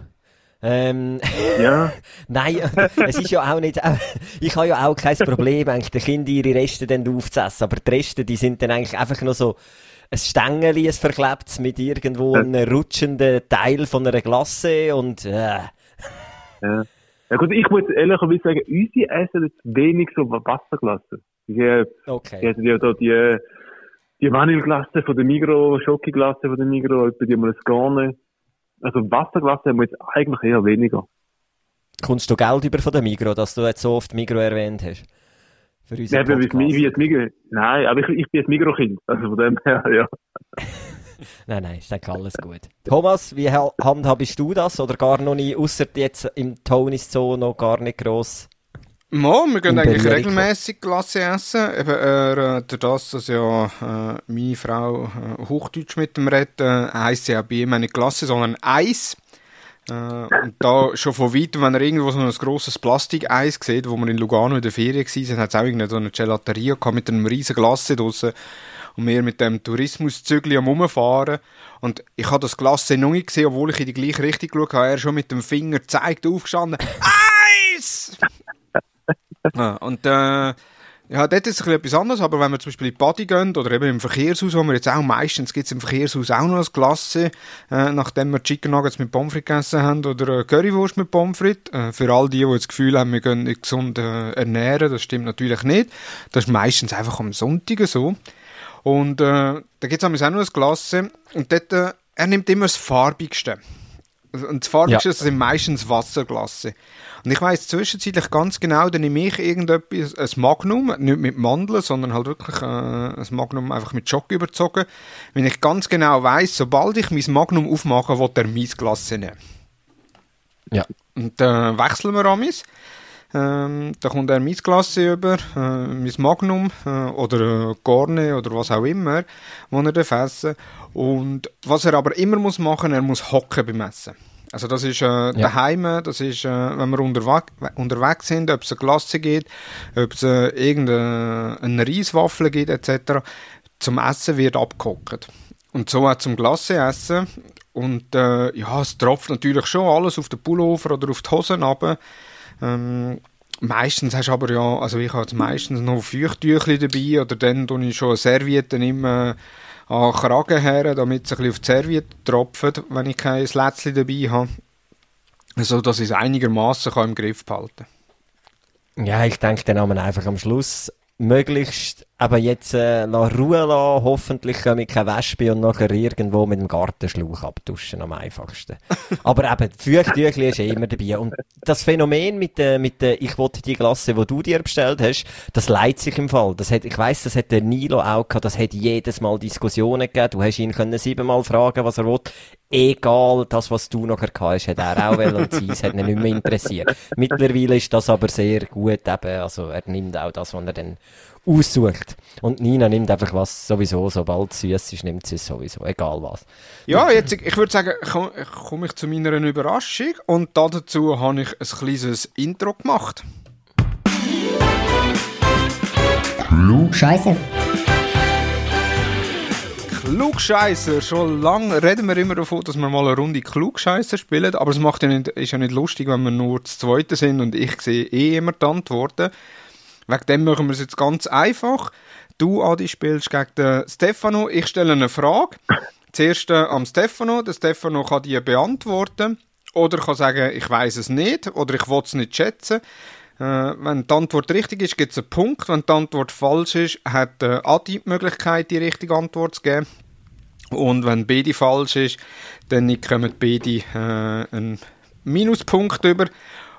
ähm, ja. Nein, es ist ja auch nicht, äh, ich habe ja auch kein Problem, eigentlich den Kindern ihre Reste dann aufzuessen, aber die Reste, die sind dann eigentlich einfach nur so ein Stängeli, ein verklebtes mit irgendwo einem rutschenden Teil von einer Glasse und, äh. Ja. Ja gut, ich muss ehrlicherweise sagen, unsere essen jetzt wenig so Wasserglasse. Die, okay. die, die, die, die die Vanilleglasse von der Migro, Schokoglasse von der Migro, etwa die mal das Garne. Also Wasserglasse haben wir jetzt eigentlich eher weniger. Kommst du Geld über von der Migro, dass du jetzt so oft Migro erwähnt hast? Für unseren ja, Podcast. Wie jetzt Migro, nein, aber ich, ich bin jetzt Migro-Kind. Also von dem her, ja. nein, nein, ist denke alles gut. Thomas, wie handhabst du das? Oder gar noch nie, außer jetzt im Tonis Zoo noch gar nicht gross Mo, wir gehen eigentlich regelmäßig Glasse essen. Eben, äh, durch das, dass ja äh, meine Frau äh, Hochdeutsch mit dem redet, äh, heisst sie ja bei ihm nicht Glasse, sondern Eis. Äh, und da schon von weitem, wenn er irgendwo so ein grosses Plastikeis sieht, wo wir in Lugano in der Ferien waren, hat es auch irgendeine so eine Gelateria gehabt mit einem riesen Glasse draussen und wir mit dem Tourismuszügel am Rumfahren. Und ich habe das Glasse noch nicht gesehen, obwohl ich in die gleiche Richtung geschaut habe. Er schon mit dem Finger zeigt, aufgestanden. Eis! ja, und äh, ja, dort ist es etwas anderes, aber wenn wir zum Beispiel in die Body gehen oder eben im Verkehrshaus, wo wir jetzt auch meistens gibt es im Verkehrshaus auch noch ein Klasse, äh, nachdem wir Chicken Nuggets mit Pommes frites gegessen haben oder Currywurst mit Pommes frites. Äh, für all die, die das Gefühl haben, wir können nicht gesund äh, ernähren, das stimmt natürlich nicht. Das ist meistens einfach am Sonntag so. Und äh, da gibt es auch noch ein Klasse und dort, äh, er nimmt immer das Farbigste. Und das Farbigste ja. sind meistens Wasserglasse. Und ich weiss zwischenzeitlich ganz genau, dann nehme ich irgendetwas, ein Magnum, nicht mit Mandeln, sondern halt wirklich äh, ein Magnum einfach mit Schock überzogen. Wenn ich ganz genau weiss, sobald ich mein Magnum aufmache, will er mein Glas nehmen. Ja. Und dann äh, wechseln wir an mis. Ähm, da kommt er mein Glas über, äh, mein Magnum äh, oder äh, Gorne oder was auch immer, wo er darf essen Und was er aber immer muss machen, er muss hocken beim Essen. Also das ist äh, ja. daheim, das ist, äh, wenn wir unterwe unterwegs sind, ob es eine Glasse gibt, ob es äh, irgendeine Reiswaffel gibt etc. Zum Essen wird abgehockt. Und so auch zum Glasse essen. Und äh, ja, es tropft natürlich schon alles auf den Pullover oder auf die Hosen runter. Ähm, meistens hast du aber ja, also ich habe meistens noch Feuchttücher dabei oder dann tue ich schon Servietten immer an Kragen her, damit es ein bisschen auf die Serviette tropft, wenn ich kein Lätzchen dabei habe. So dass ich es einigermaßen im Griff behalten kann. Ja, ich denke, dann haben wir einfach am Schluss möglichst aber jetzt äh, Ruhe lassen. Hoffentlich wir keine Wespe und nachher irgendwo mit dem Gartenschlauch abduschen, am einfachsten. aber eben, Feuchttüchli ist immer dabei. Und das Phänomen mit der, mit der ich wollte die Glasse, die du dir bestellt hast, das leidet sich im Fall. Das hat, ich weiss, das hat der Nilo auch gehabt, das hat jedes Mal Diskussionen gegeben. Du hast ihn können siebenmal fragen, was er will. Egal, das, was du nachher gehabt hast, hat er auch will und sie, es hat ihn nicht mehr interessiert. Mittlerweile ist das aber sehr gut eben, also er nimmt auch das, was er dann aussucht. Und Nina nimmt einfach was sowieso, sobald es süß ist, nimmt sie es sowieso, egal was. Ja, jetzt, ich würde sagen, komme komm ich zu meiner Überraschung und dazu habe ich ein kleines Intro gemacht. Klugscheiße. Klugscheißer. Schon lange reden wir immer davon, dass wir mal eine Runde Klugscheißer spielen, aber es macht ja nicht, ist ja nicht lustig, wenn wir nur das Zweite sind und ich sehe eh immer die Antworten. Wegen dem machen wir es jetzt ganz einfach. Du, Adi, spielst gegen den Stefano. Ich stelle eine Frage. Zuerst am Stefano. Der Stefano kann die beantworten. Oder kann sagen, ich weiß es nicht. Oder ich will es nicht schätzen. Äh, wenn die Antwort richtig ist, gibt es einen Punkt. Wenn die Antwort falsch ist, hat äh, Adi die Möglichkeit, die richtige Antwort zu geben. Und wenn beide falsch ist, dann kommen beide äh, einen Minuspunkt über.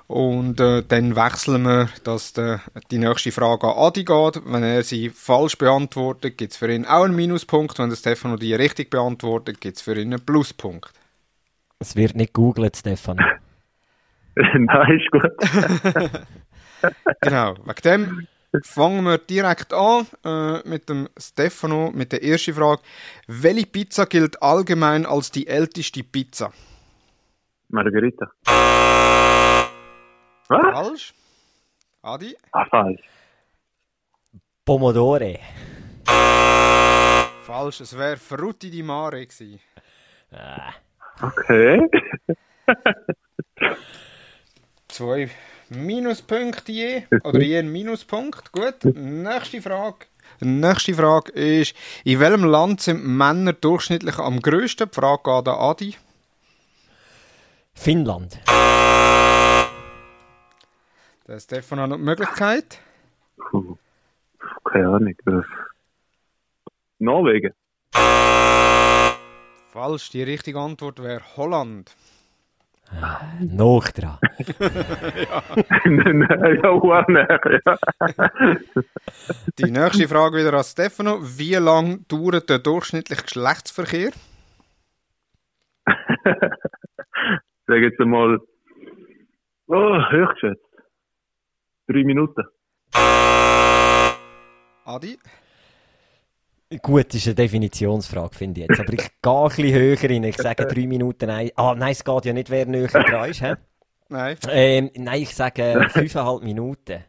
Und äh, dann wechseln wir, dass der, die nächste Frage an Adi geht. Wenn er sie falsch beantwortet, gibt es für ihn auch einen Minuspunkt. Wenn der Stefano die richtig beantwortet, gibt es für ihn einen Pluspunkt. Es wird nicht googelt, Stefano. Nein, ist gut. genau, wegen dem fangen wir direkt an äh, mit dem Stefano, mit der ersten Frage. Welche Pizza gilt allgemein als die älteste Pizza? Margarita. Was? Falsch. Adi? Ah, falsch. Pomodore. Falsch, es wäre Frutti di Mare gewesen. Ah. Okay. Zwei Minuspunkte je. Oder je ein Minuspunkt. Gut. Nächste Frage. Nächste Frage ist, in welchem Land sind Männer durchschnittlich am grössten? Die Frage geht an Adi. Finnland. Der Stefan hat noch die Möglichkeit. Puh. Keine Ahnung. Norwegen. Falsch, die richtige Antwort wäre Holland. Noch dran. Ja, wow, ja. Die nächste Frage wieder an Stefano. Wie lange dauert der durchschnittliche Geschlechtsverkehr? Sag jetzt einmal, oh, höchstschätzt. Drei Minuten. Adi? Gut, das ist eine Definitionsfrage, finde ich jetzt. Aber ich gehe ein bisschen höher rein. Ich sage drei Minuten. Nein, ah, nein es geht ja nicht, wer näher dran ist. He? Nein. Ähm, nein, ich sage fünfeinhalb Minuten.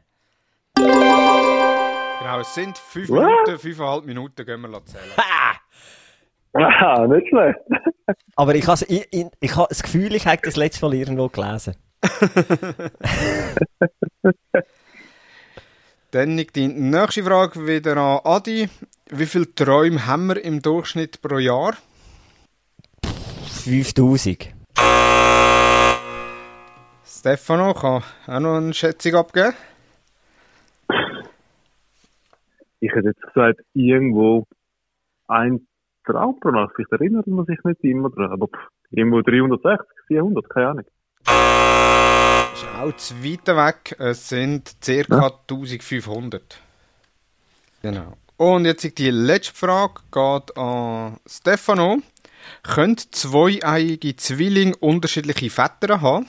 Genau, es sind fünf? Minuten, fünfeinhalb Minuten, gehen wir zählen. Ha! Ah, nicht schlecht. Aber ich habe ich, ich, ich habe das Gefühl, ich habe das letzte Mal irgendwo gelesen. Dann liegt die nächste Frage wieder an Adi. Wie viele Träume haben wir im Durchschnitt pro Jahr? 5000. Stefano kann auch noch eine Schätzung abgeben. Ich hätte jetzt gesagt, irgendwo ein Traum pro Nacht. Vielleicht erinnert man sich nicht immer dran. Aber pff, irgendwo 360, 400, keine Ahnung. Ist auch zu weit weg. Es sind ca. 1500. Genau. Und jetzt die letzte Frage geht an Stefano. Können zweieiige Zwillinge unterschiedliche Väter haben?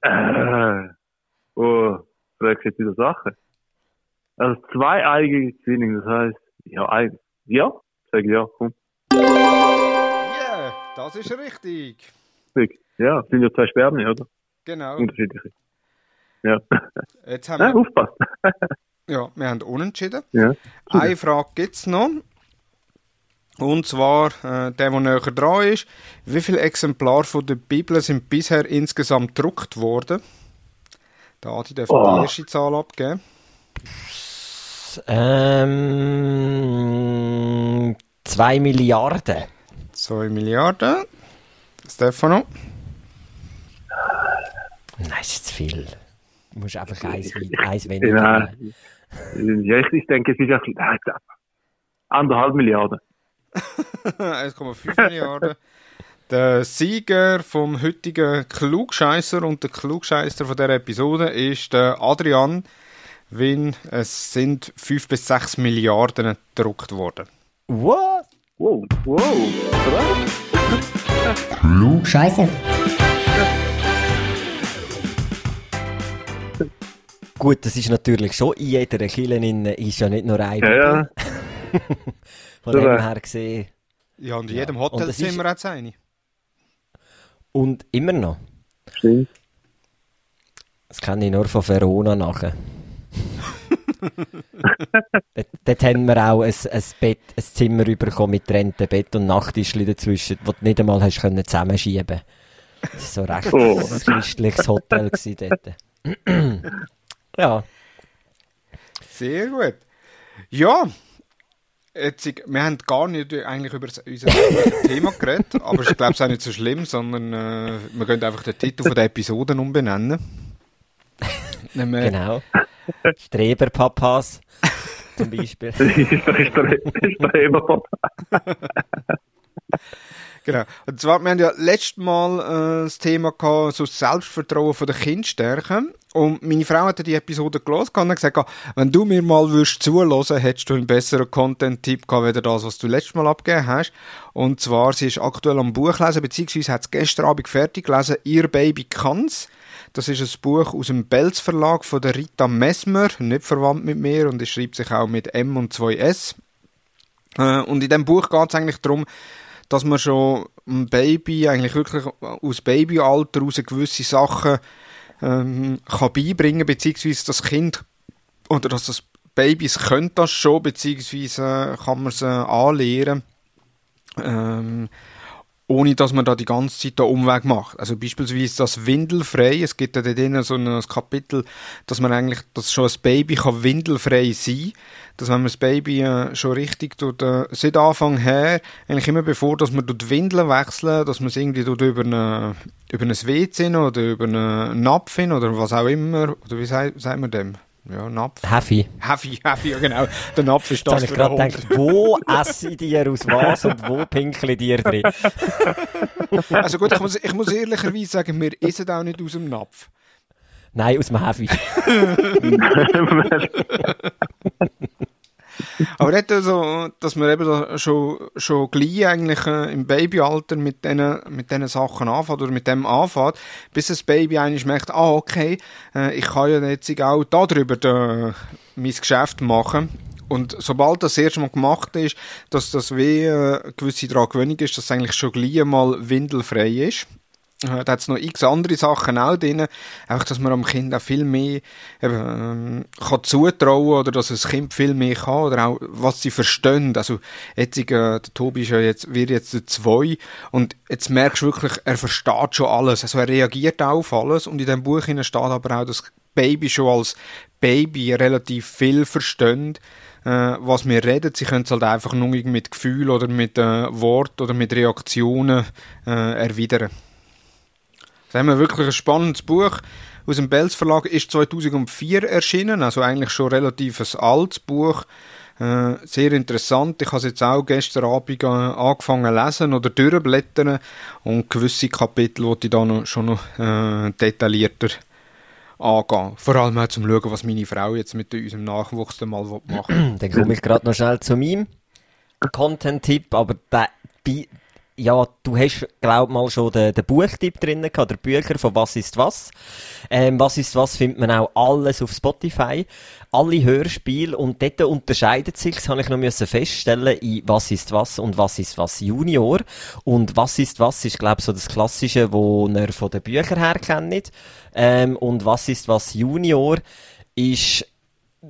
Äh, oh, fragst jetzt wieder Sachen. Also zwei eigene Zwillinge, das heißt, ja, ein, ja, sag ja, komm. Yeah, das ist richtig. Richtig. Ja, sind ja zwei Spermien, oder? Genau. Unterschiedliche. Ja, Jetzt haben ja wir, aufpasst. ja, wir haben unentschieden. Ja. Eine Frage gibt es noch. Und zwar, äh, der, der näher dran ist, wie viele Exemplare von der Bibel sind bisher insgesamt gedruckt worden? Der Adi darf Oh. die erste Zahl abgeben. Ähm, 2 Milliarden. 2 Milliarden. Stefano? Nein, ist zu viel. Du musst einfach eins, eins weniger. Ja, ich, ich denke, es ist ein anderthalb Milliarden. 1,5 Milliarden. Der Sieger vom heutigen Klugscheißer und der Klugscheißer von der Episode ist der Adrian Win. Es sind 5 bis 6 Milliarden gedruckt worden. What? Wow, wow. Klugscheißer. Gut, das ist natürlich schon in jeder Kille ist ja nicht nur ein Ja, ja. Von dem her gesehen. Ja, und in jedem das Hotelzimmer hat es eine. Und immer noch. Stimmt. Das kenne ich nur von Verona nachher. dort, dort haben wir auch ein, ein Bett, ein Zimmer bekommen mit trennten Bett und Nachttischchen dazwischen, wo du nicht einmal hast können zusammenschieben. Das war so recht Oh. ein christliches Hotel dort. ja, Sehr gut. Ja, jetzt, wir haben gar nicht eigentlich über das- unser Thema geredet, aber ich glaube, es ist auch nicht so schlimm, sondern äh, wir können einfach den Titel von der Episode umbenennen. Nehmen wir- genau. Streberpapas zum Beispiel. Das Genau. Und zwar, wir haben ja letztes Mal äh, das Thema gehabt, so das Selbstvertrauen von den Kind stärken. Und meine Frau hat die Episode gelesen und gesagt, wenn du mir mal würdest zuhören, hättest du einen besseren Content-Tipp gehabt, als das, was du letztes Mal abgegeben hast. Und zwar, sie ist aktuell am Buch lesen, beziehungsweise hat es gestern Abend fertig gelesen, Ihr Baby kann's. Das ist ein Buch aus dem Belz Verlag von der Rita Messmer, nicht verwandt mit mir und es schreibt sich auch mit M und 2S. Äh, und in dem Buch geht es eigentlich darum, dass man schon ein Baby eigentlich wirklich aus Babyalter raus gewisse Sachen ähm, kann beibringen beziehungsweise das Kind oder dass das Babys können das schon, beziehungsweise kann man sie anlehren, ähm, ohne dass man da die ganze Zeit den Umweg macht. Also beispielsweise das Windelfrei, es gibt ja drin so ein Kapitel, dass man eigentlich, dass schon ein Baby kann windelfrei sein dass wenn man das Baby äh, schon richtig tut, äh, seit Anfang her, eigentlich immer bevor, dass man die Windeln wechseln, dass man es irgendwie über, eine, über ein WC oder über einen Napf hin oder was auch immer, oder wie sagt, sagt man dem? Ja, Napf. Heavy. Heavy, heavy, ja genau. Der Napf ist Jetzt habe das ich gerade den gedacht, wo esse dir aus was und wo pinkle dir drin? Also gut, ich muss, ich muss ehrlicherweise sagen, wir essen auch nicht aus dem Napf. Nein, aus dem Heavy. Aber nicht so, dass man eben schon, schon gleich eigentlich äh, im Babyalter mit diesen mit diesen Sachen anfängt oder mit dem anfängt, bis das Baby eigentlich merkt, ah okay, äh, ich kann ja jetzt auch darüber da, mein Geschäft machen. Und sobald das erste Mal gemacht ist, dass das wie äh, gewisse daran ist, dass es eigentlich schon gleich mal windelfrei ist. Da hat es noch x andere Sachen auch drin. Einfach, dass man am Kind auch viel mehr eben, ähm, kann zutrauen oder dass das Kind viel mehr kann oder auch, was sie verstehen. Also, jetzt, äh, der Tobi ist ja jetzt, wird jetzt der zwei und jetzt merkst du wirklich, er versteht schon alles. Also, er reagiert auch auf alles und in dem Buch steht aber auch, dass Baby schon als Baby relativ viel verstehen äh, was wir reden. Sie können es halt einfach nur mit Gefühl oder mit äh, Wort oder mit Reaktionen äh, erwidern. Das haben wir wirklich ein spannendes Buch aus dem Belz Verlag, ist 2004 erschienen, also eigentlich schon relativ ein altes Buch. Äh, sehr interessant. Ich habe es jetzt auch gestern Abend äh, angefangen zu lesen oder durchblättern und gewisse Kapitel wollte ich da noch, schon noch äh, detaillierter angehen. Vor allem auch zum Schauen, was meine Frau jetzt mit unserem Nachwuchs dann mal machen. Dann komme ich gerade noch schnell zu meinem Content-Tipp, aber der, ja, du hast, glaub mal, schon den, den Buchtipp drin gehabt, der Bücher von Was ist was. Ähm, was ist was findet man auch alles auf Spotify. Alle Hörspiele und dort unterscheidet sich, das habe ich noch müssen feststellen, in Was ist was und Was ist was Junior. Und Was ist was ist, glaub so das Klassische, wo ihr von den Büchern her kennt. Ähm, und Was ist was Junior ist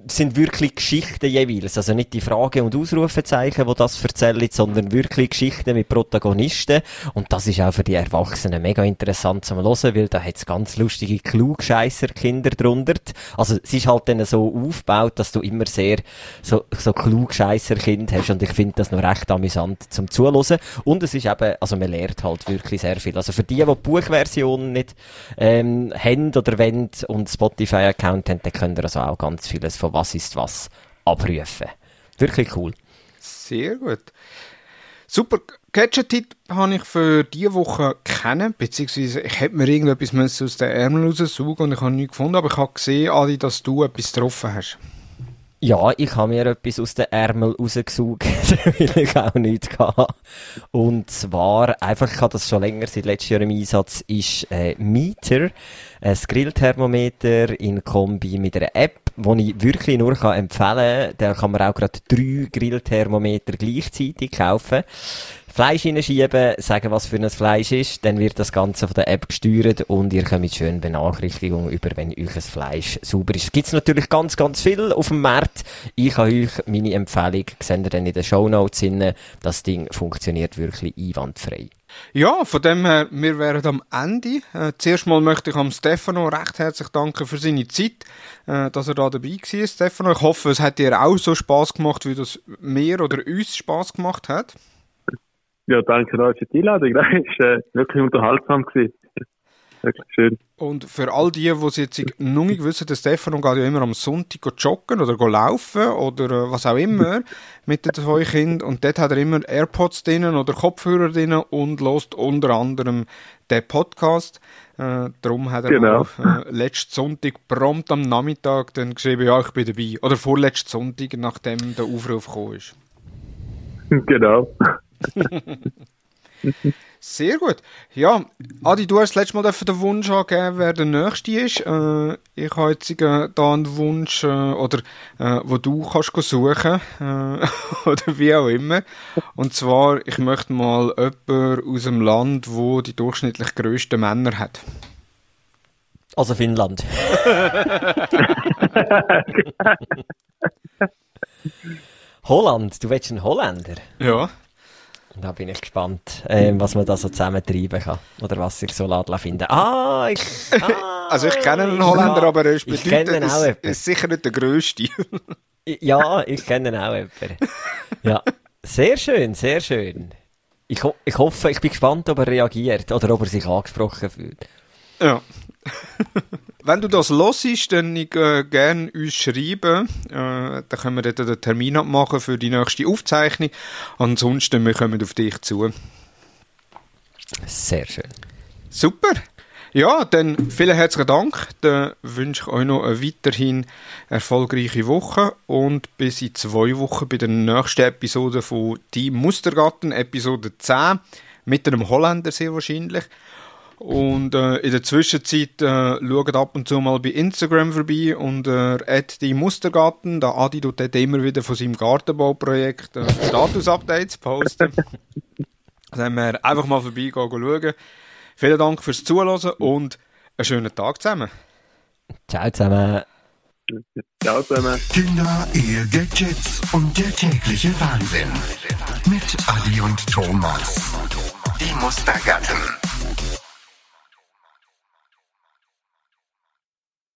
sind wirklich Geschichten jeweils. Also nicht die Frage- und Ausrufezeichen, die das erzählen, sondern wirklich Geschichten mit Protagonisten. Und das ist auch für die Erwachsenen mega interessant zum Hören, weil da hat es ganz lustige Klugscheisser-Kinder drunter. Also es ist halt dann so aufgebaut, dass du immer sehr so, so Klugscheisser-Kind hast und ich finde das noch recht amüsant zum Zuhören. Und es ist eben, also man lernt halt wirklich sehr viel. Also für die, die die Buchversion nicht ähm, haben oder wollen und Spotify-Account haben, dann könnt ihr also auch ganz vieles von was ist was abrufen. Wirklich cool. Sehr gut. Super. Gadget-Tipp habe ich für diese Woche kennen, beziehungsweise ich hätte mir irgendetwas aus den Ärmeln raussuchen und ich habe nichts gefunden, aber ich habe gesehen, Adi, dass du etwas getroffen hast. Ja, ich habe mir etwas aus den Ärmel rausgesucht, weil ich auch nichts hatte. Und zwar, einfach, ich habe das schon länger, seit letztem Jahr im Einsatz, ist äh, Meter, ein Grillthermometer in Kombi mit einer App, die ich wirklich nur empfehlen kann. Da kann man auch gerade drei Grillthermometer gleichzeitig kaufen. Fleisch hineinschieben, sagen, was für ein Fleisch ist, dann wird das Ganze von der App gesteuert und ihr kommt schön Benachrichtigung über, wenn euch ein Fleisch sauber ist. Gibt's natürlich ganz, ganz viel auf dem Markt. Ich habe euch meine Empfehlung, seht ihr dann in den Shownotes hin. Das Ding funktioniert wirklich einwandfrei. Ja, von dem her, wir wären am Ende. Äh, zuerst mal möchte ich am Stefano recht herzlich danken für seine Zeit, äh, dass er da dabei war. Stefano, ich hoffe, es hat dir auch so Spaß gemacht, wie das mir oder uns Spaß gemacht hat. Ja, danke euch für die Einladung. Das war äh, wirklich unterhaltsam. Gewesen. Wirklich schön. Und für all die, die es jetzt noch nicht wissen, der Stefano geht ja immer am Sonntag joggen oder laufen oder äh, was auch immer mit den zwei Kindern. Und dort hat er immer AirPods drinnen oder Kopfhörer drinnen und lost unter anderem den Podcast. Äh, darum hat er Genau. auch, äh, letzten Sonntag prompt am Nachmittag dann geschrieben, ja, ich bin dabei. Oder vorletzten Sonntag, nachdem der Aufruf gekommen ist. genau. Sehr gut. Ja, Adi, du hast das letzte Mal den Wunsch angeben, wer der Nächste ist. Äh, ich habe jetzt äh, da einen Wunsch, äh, oder äh, wo du kannst go suchen, äh, oder wie auch immer. Und zwar, ich möchte mal jemanden aus dem Land, wo die durchschnittlich grössten Männer hat. Also Finnland. Holland, du willst einen Holländer? Ja. Da bin ich gespannt, ähm, was man da so zusammen treiben kann. Oder was sich so laden finden. Ah, ich, ah, Also ich kenne einen Holländer, ja, aber er ist ich kenne bedeutend, ist, ist sicher nicht der grösste. Ja, ich kenne auch jemanden. Ja, sehr schön, sehr schön. Ich, ho ich hoffe, ich bin gespannt, ob er reagiert oder ob er sich angesprochen fühlt. Ja. Wenn du das hörst, dann ich, äh, gerne uns schreiben. Äh, dann können wir dort den Termin abmachen für die nächste Aufzeichnung. Ansonsten, wir kommen auf dich zu. Sehr schön. Super. Ja, dann vielen herzlichen Dank. Dann wünsche ich euch noch eine weiterhin erfolgreiche Woche und bis in zwei Wochen bei der nächsten Episode von Die Mustergarten, Episode 10, mit einem Holländer sehr wahrscheinlich. Und äh, in der Zwischenzeit äh, schaut ab und zu mal bei Instagram vorbei unter äh, die Mustergarten. Da Adi tut dort immer wieder von seinem Gartenbauprojekt äh, Status-Updates posten. Dann wir einfach mal vorbeigehen schauen. Vielen Dank fürs Zuhören und einen schönen Tag zusammen. Ciao zusammen. Ciao zusammen. Kinder, Ehe, Gadgets und der tägliche Wahnsinn. Mit Adi und Thomas. Die Mustergatten.